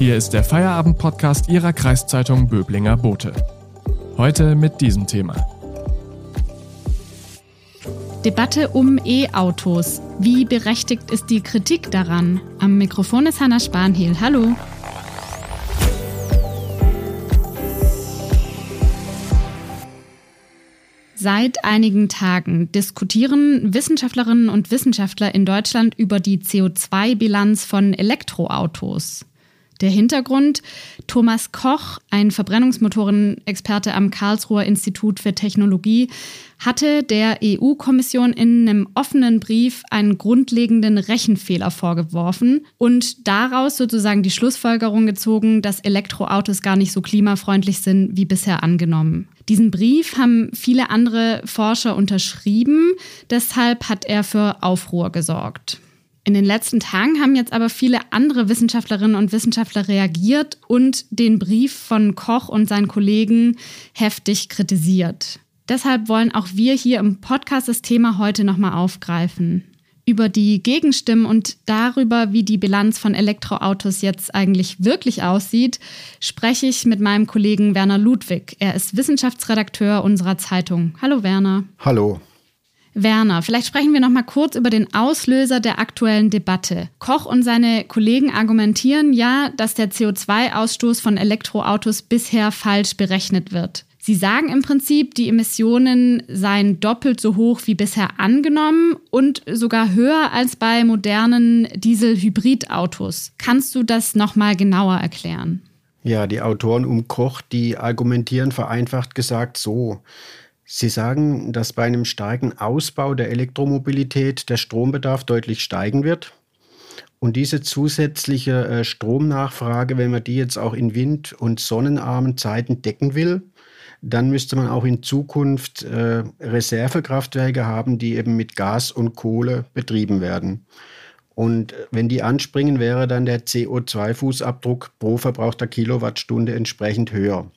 Hier ist der Feierabend-Podcast Ihrer Kreiszeitung Böblinger Bote. Heute mit diesem Thema. Debatte um E-Autos. Wie berechtigt ist die Kritik daran? Am Mikrofon ist Hanna Spanhiel. Hallo. Seit einigen Tagen diskutieren Wissenschaftlerinnen und Wissenschaftler in Deutschland über die CO2-Bilanz von Elektroautos. Der Hintergrund, Thomas Koch, ein Verbrennungsmotorenexperte am Karlsruher Institut für Technologie, hatte der EU-Kommission in einem offenen Brief einen grundlegenden Rechenfehler vorgeworfen und daraus sozusagen die Schlussfolgerung gezogen, dass Elektroautos gar nicht so klimafreundlich sind wie bisher angenommen. Diesen Brief haben viele andere Forscher unterschrieben, deshalb hat er für Aufruhr gesorgt. In den letzten Tagen haben jetzt aber viele andere Wissenschaftlerinnen und Wissenschaftler reagiert und den Brief von Koch und seinen Kollegen heftig kritisiert. Deshalb wollen auch wir hier im Podcast das Thema heute nochmal aufgreifen. Über die Gegenstimmen und darüber, wie die Bilanz von Elektroautos jetzt eigentlich wirklich aussieht, spreche ich mit meinem Kollegen Werner Ludwig. Er ist Wissenschaftsredakteur unserer Zeitung. Hallo Werner. Hallo. Werner, vielleicht sprechen wir noch mal kurz über den Auslöser der aktuellen Debatte. Koch und seine Kollegen argumentieren ja, dass der CO2-Ausstoß von Elektroautos bisher falsch berechnet wird. Sie sagen im Prinzip, die Emissionen seien doppelt so hoch wie bisher angenommen und sogar höher als bei modernen Diesel-Hybrid-Autos. Kannst du das noch mal genauer erklären? Ja, die Autoren um Koch, die argumentieren vereinfacht gesagt so. Sie sagen, dass bei einem starken Ausbau der Elektromobilität der Strombedarf deutlich steigen wird. Und diese zusätzliche äh, Stromnachfrage, wenn man die jetzt auch in wind- und sonnenarmen Zeiten decken will, dann müsste man auch in Zukunft äh, Reservekraftwerke haben, die eben mit Gas und Kohle betrieben werden. Und wenn die anspringen, wäre dann der CO2-Fußabdruck pro verbrauchter Kilowattstunde entsprechend höher.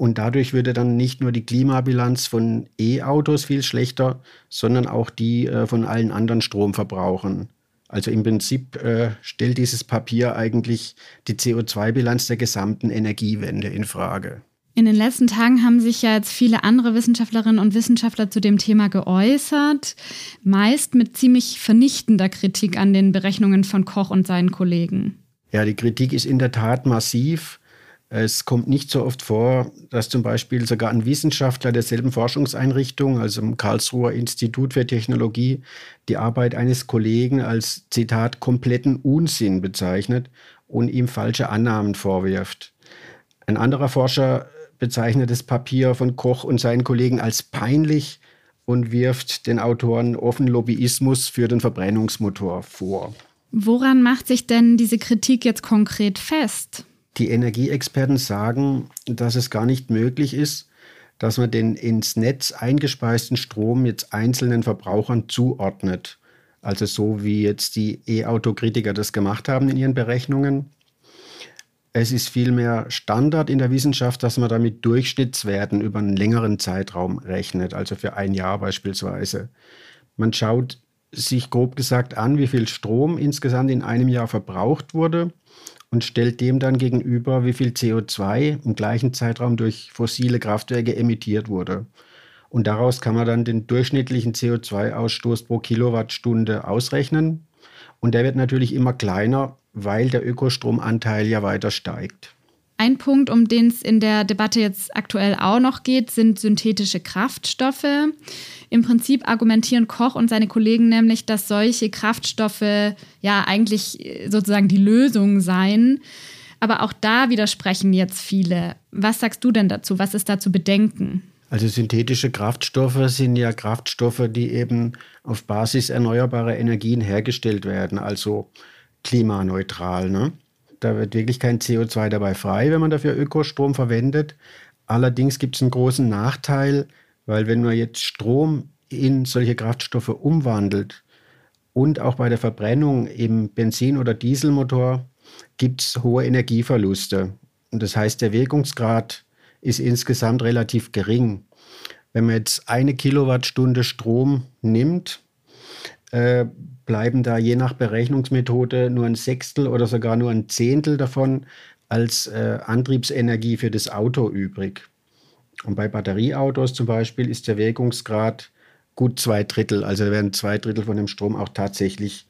Und dadurch würde dann nicht nur die Klimabilanz von E-Autos viel schlechter, sondern auch die äh, von allen anderen Stromverbrauchern. Also im Prinzip äh, stellt dieses Papier eigentlich die CO2-Bilanz der gesamten Energiewende in Frage. In den letzten Tagen haben sich ja jetzt viele andere Wissenschaftlerinnen und Wissenschaftler zu dem Thema geäußert, meist mit ziemlich vernichtender Kritik an den Berechnungen von Koch und seinen Kollegen. Ja, die Kritik ist in der Tat massiv. Es kommt nicht so oft vor, dass zum Beispiel sogar ein Wissenschaftler derselben Forschungseinrichtung, also im Karlsruher Institut für Technologie, die Arbeit eines Kollegen als Zitat kompletten Unsinn bezeichnet und ihm falsche Annahmen vorwirft. Ein anderer Forscher bezeichnet das Papier von Koch und seinen Kollegen als peinlich und wirft den Autoren offen Lobbyismus für den Verbrennungsmotor vor. Woran macht sich denn diese Kritik jetzt konkret fest? Die Energieexperten sagen, dass es gar nicht möglich ist, dass man den ins Netz eingespeisten Strom jetzt einzelnen Verbrauchern zuordnet. Also so wie jetzt die E-Auto-Kritiker das gemacht haben in ihren Berechnungen. Es ist vielmehr Standard in der Wissenschaft, dass man damit Durchschnittswerten über einen längeren Zeitraum rechnet, also für ein Jahr beispielsweise. Man schaut sich grob gesagt an, wie viel Strom insgesamt in einem Jahr verbraucht wurde und stellt dem dann gegenüber, wie viel CO2 im gleichen Zeitraum durch fossile Kraftwerke emittiert wurde. Und daraus kann man dann den durchschnittlichen CO2-Ausstoß pro Kilowattstunde ausrechnen. Und der wird natürlich immer kleiner, weil der Ökostromanteil ja weiter steigt. Ein Punkt, um den es in der Debatte jetzt aktuell auch noch geht, sind synthetische Kraftstoffe. Im Prinzip argumentieren Koch und seine Kollegen nämlich, dass solche Kraftstoffe ja eigentlich sozusagen die Lösung seien. Aber auch da widersprechen jetzt viele. Was sagst du denn dazu? Was ist da zu bedenken? Also synthetische Kraftstoffe sind ja Kraftstoffe, die eben auf Basis erneuerbarer Energien hergestellt werden, also klimaneutral. Ne? Da wird wirklich kein CO2 dabei frei, wenn man dafür Ökostrom verwendet. Allerdings gibt es einen großen Nachteil, weil wenn man jetzt Strom in solche Kraftstoffe umwandelt und auch bei der Verbrennung im Benzin- oder Dieselmotor gibt es hohe Energieverluste. Und das heißt, der Wirkungsgrad ist insgesamt relativ gering. Wenn man jetzt eine Kilowattstunde Strom nimmt, äh, bleiben da je nach Berechnungsmethode nur ein Sechstel oder sogar nur ein Zehntel davon als äh, Antriebsenergie für das Auto übrig. Und bei Batterieautos zum Beispiel ist der Wirkungsgrad gut zwei Drittel. Also werden zwei Drittel von dem Strom auch tatsächlich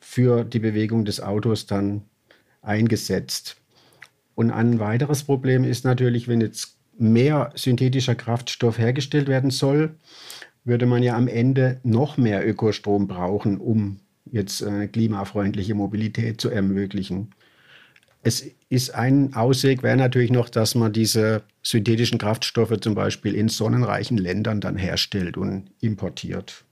für die Bewegung des Autos dann eingesetzt. Und ein weiteres Problem ist natürlich, wenn jetzt mehr synthetischer Kraftstoff hergestellt werden soll, würde man ja am Ende noch mehr Ökostrom brauchen, um jetzt eine klimafreundliche Mobilität zu ermöglichen. Es ist ein Ausweg, wäre natürlich noch, dass man diese synthetischen Kraftstoffe zum Beispiel in sonnenreichen Ländern dann herstellt und importiert.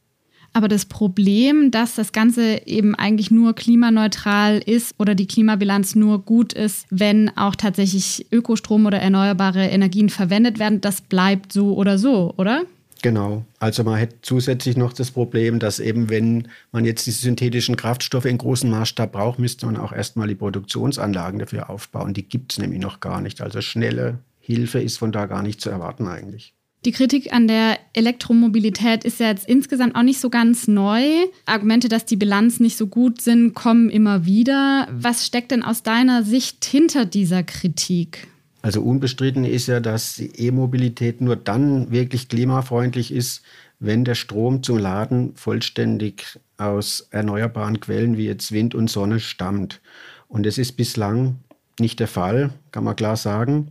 Aber das Problem, dass das Ganze eben eigentlich nur klimaneutral ist oder die Klimabilanz nur gut ist, wenn auch tatsächlich Ökostrom oder erneuerbare Energien verwendet werden, das bleibt so oder so, oder? Genau. Also man hätte zusätzlich noch das Problem, dass eben, wenn man jetzt diese synthetischen Kraftstoffe in großem Maßstab braucht, müsste man auch erstmal die Produktionsanlagen dafür aufbauen. Die gibt es nämlich noch gar nicht. Also schnelle Hilfe ist von da gar nicht zu erwarten eigentlich. Die Kritik an der Elektromobilität ist ja jetzt insgesamt auch nicht so ganz neu. Argumente, dass die Bilanz nicht so gut sind, kommen immer wieder. Was steckt denn aus deiner Sicht hinter dieser Kritik? Also unbestritten ist ja, dass die E-Mobilität nur dann wirklich klimafreundlich ist, wenn der Strom zum Laden vollständig aus erneuerbaren Quellen wie jetzt Wind und Sonne stammt. Und das ist bislang nicht der Fall, kann man klar sagen.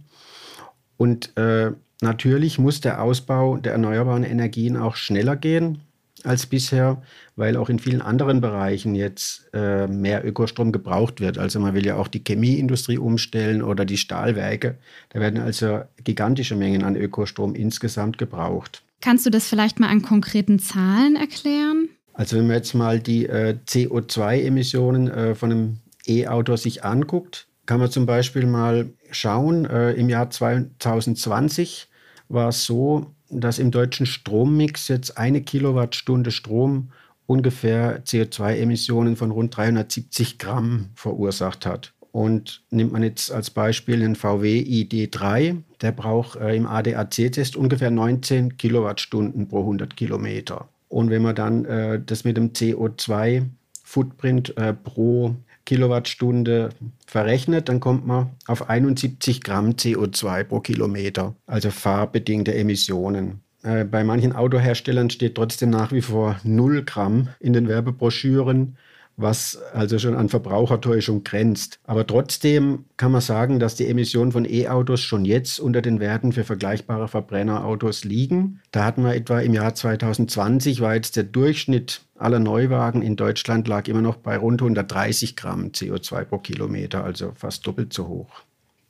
Und äh, natürlich muss der Ausbau der erneuerbaren Energien auch schneller gehen als bisher, weil auch in vielen anderen Bereichen jetzt äh, mehr Ökostrom gebraucht wird. Also man will ja auch die Chemieindustrie umstellen oder die Stahlwerke. Da werden also gigantische Mengen an Ökostrom insgesamt gebraucht. Kannst du das vielleicht mal an konkreten Zahlen erklären? Also wenn man jetzt mal die äh, CO2-Emissionen äh, von einem E-Auto sich anguckt, kann man zum Beispiel mal schauen, äh, im Jahr 2020 war es so, dass im deutschen Strommix jetzt eine Kilowattstunde Strom ungefähr CO2-Emissionen von rund 370 Gramm verursacht hat. Und nimmt man jetzt als Beispiel den VW ID3, der braucht äh, im ADAC-Test ungefähr 19 Kilowattstunden pro 100 Kilometer. Und wenn man dann äh, das mit dem CO2-Footprint äh, pro Kilowattstunde verrechnet, dann kommt man auf 71 Gramm CO2 pro Kilometer, also fahrbedingte Emissionen. Äh, bei manchen Autoherstellern steht trotzdem nach wie vor 0 Gramm in den Werbebroschüren was also schon an Verbrauchertäuschung grenzt. Aber trotzdem kann man sagen, dass die Emissionen von E-Autos schon jetzt unter den Werten für vergleichbare Verbrennerautos liegen. Da hatten wir etwa im Jahr 2020 war jetzt der Durchschnitt aller Neuwagen in Deutschland lag immer noch bei rund 130 Gramm CO2 pro Kilometer, also fast doppelt so hoch.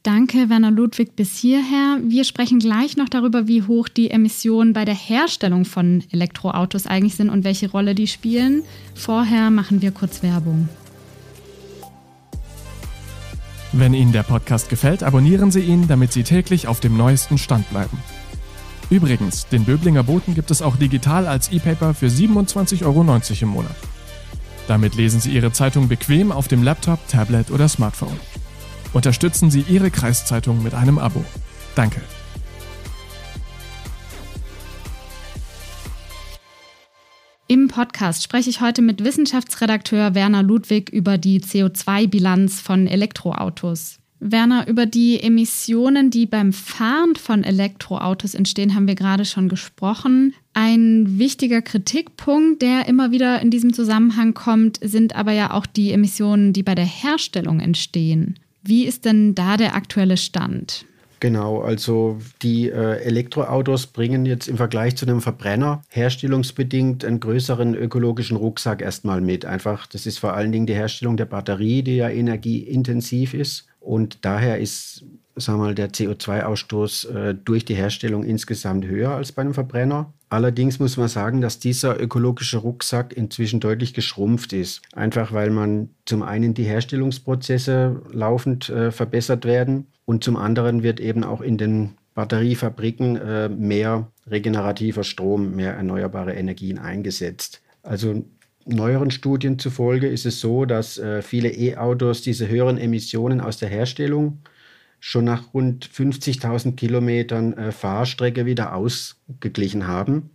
Danke, Werner Ludwig, bis hierher. Wir sprechen gleich noch darüber, wie hoch die Emissionen bei der Herstellung von Elektroautos eigentlich sind und welche Rolle die spielen. Vorher machen wir kurz Werbung. Wenn Ihnen der Podcast gefällt, abonnieren Sie ihn, damit Sie täglich auf dem neuesten Stand bleiben. Übrigens, den Böblinger Boten gibt es auch digital als E-Paper für 27,90 Euro im Monat. Damit lesen Sie Ihre Zeitung bequem auf dem Laptop, Tablet oder Smartphone. Unterstützen Sie Ihre Kreiszeitung mit einem Abo. Danke. Im Podcast spreche ich heute mit Wissenschaftsredakteur Werner Ludwig über die CO2-Bilanz von Elektroautos. Werner, über die Emissionen, die beim Fahren von Elektroautos entstehen, haben wir gerade schon gesprochen. Ein wichtiger Kritikpunkt, der immer wieder in diesem Zusammenhang kommt, sind aber ja auch die Emissionen, die bei der Herstellung entstehen. Wie ist denn da der aktuelle Stand? Genau, also die äh, Elektroautos bringen jetzt im Vergleich zu einem Verbrenner herstellungsbedingt einen größeren ökologischen Rucksack erstmal mit. Einfach, das ist vor allen Dingen die Herstellung der Batterie, die ja energieintensiv ist. Und daher ist sagen wir mal, der CO2-Ausstoß äh, durch die Herstellung insgesamt höher als bei einem Verbrenner. Allerdings muss man sagen, dass dieser ökologische Rucksack inzwischen deutlich geschrumpft ist. Einfach weil man zum einen die Herstellungsprozesse laufend äh, verbessert werden und zum anderen wird eben auch in den Batteriefabriken äh, mehr regenerativer Strom, mehr erneuerbare Energien eingesetzt. Also neueren Studien zufolge ist es so, dass äh, viele E-Autos diese höheren Emissionen aus der Herstellung schon nach rund 50.000 Kilometern äh, Fahrstrecke wieder ausgeglichen haben.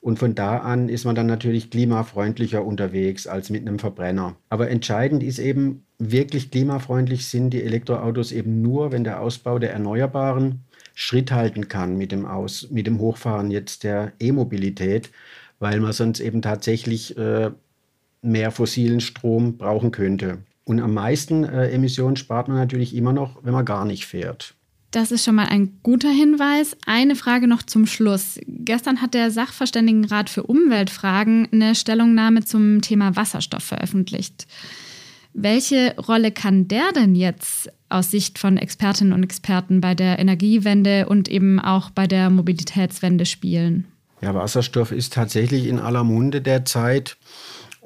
Und von da an ist man dann natürlich klimafreundlicher unterwegs als mit einem Verbrenner. Aber entscheidend ist eben, wirklich klimafreundlich sind die Elektroautos eben nur, wenn der Ausbau der Erneuerbaren Schritt halten kann mit dem, Aus, mit dem Hochfahren jetzt der E-Mobilität, weil man sonst eben tatsächlich äh, mehr fossilen Strom brauchen könnte. Und am meisten äh, Emissionen spart man natürlich immer noch, wenn man gar nicht fährt. Das ist schon mal ein guter Hinweis. Eine Frage noch zum Schluss. Gestern hat der Sachverständigenrat für Umweltfragen eine Stellungnahme zum Thema Wasserstoff veröffentlicht. Welche Rolle kann der denn jetzt aus Sicht von Expertinnen und Experten bei der Energiewende und eben auch bei der Mobilitätswende spielen? Ja, Wasserstoff ist tatsächlich in aller Munde derzeit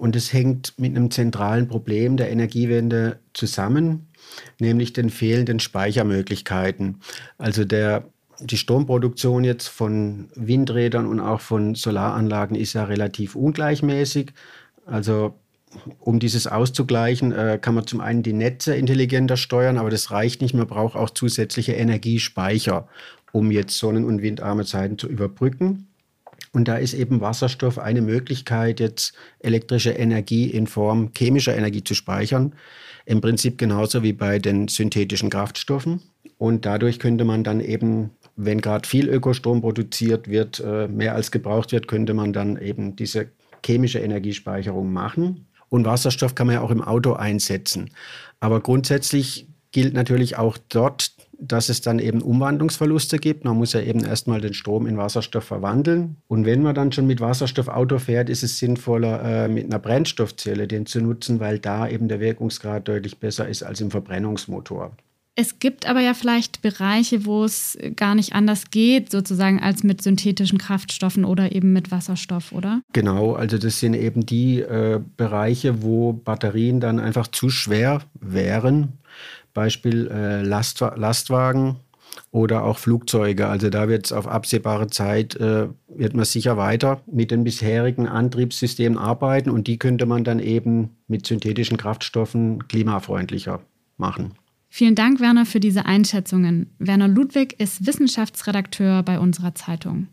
und es hängt mit einem zentralen Problem der Energiewende zusammen nämlich den fehlenden Speichermöglichkeiten. Also der, die Stromproduktion jetzt von Windrädern und auch von Solaranlagen ist ja relativ ungleichmäßig. Also um dieses auszugleichen, äh, kann man zum einen die Netze intelligenter steuern, aber das reicht nicht. Man braucht auch zusätzliche Energiespeicher, um jetzt sonnen- und windarme Zeiten zu überbrücken. Und da ist eben Wasserstoff eine Möglichkeit, jetzt elektrische Energie in Form chemischer Energie zu speichern. Im Prinzip genauso wie bei den synthetischen Kraftstoffen. Und dadurch könnte man dann eben, wenn gerade viel Ökostrom produziert wird, äh, mehr als gebraucht wird, könnte man dann eben diese chemische Energiespeicherung machen. Und Wasserstoff kann man ja auch im Auto einsetzen. Aber grundsätzlich gilt natürlich auch dort, dass es dann eben Umwandlungsverluste gibt. Man muss ja eben erstmal den Strom in Wasserstoff verwandeln. Und wenn man dann schon mit Wasserstoff Auto fährt, ist es sinnvoller, äh, mit einer Brennstoffzelle den zu nutzen, weil da eben der Wirkungsgrad deutlich besser ist als im Verbrennungsmotor. Es gibt aber ja vielleicht Bereiche, wo es gar nicht anders geht, sozusagen als mit synthetischen Kraftstoffen oder eben mit Wasserstoff, oder? Genau, also das sind eben die äh, Bereiche, wo Batterien dann einfach zu schwer wären Beispiel äh, Lastwa Lastwagen oder auch Flugzeuge. Also da wird es auf absehbare Zeit, äh, wird man sicher weiter mit den bisherigen Antriebssystemen arbeiten und die könnte man dann eben mit synthetischen Kraftstoffen klimafreundlicher machen. Vielen Dank, Werner, für diese Einschätzungen. Werner Ludwig ist Wissenschaftsredakteur bei unserer Zeitung.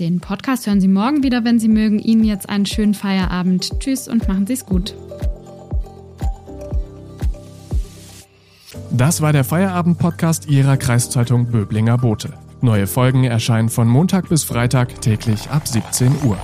Den Podcast hören Sie morgen wieder, wenn Sie mögen. Ihnen jetzt einen schönen Feierabend. Tschüss und machen Sie es gut. Das war der Feierabend-Podcast Ihrer Kreiszeitung Böblinger Bote. Neue Folgen erscheinen von Montag bis Freitag täglich ab 17 Uhr.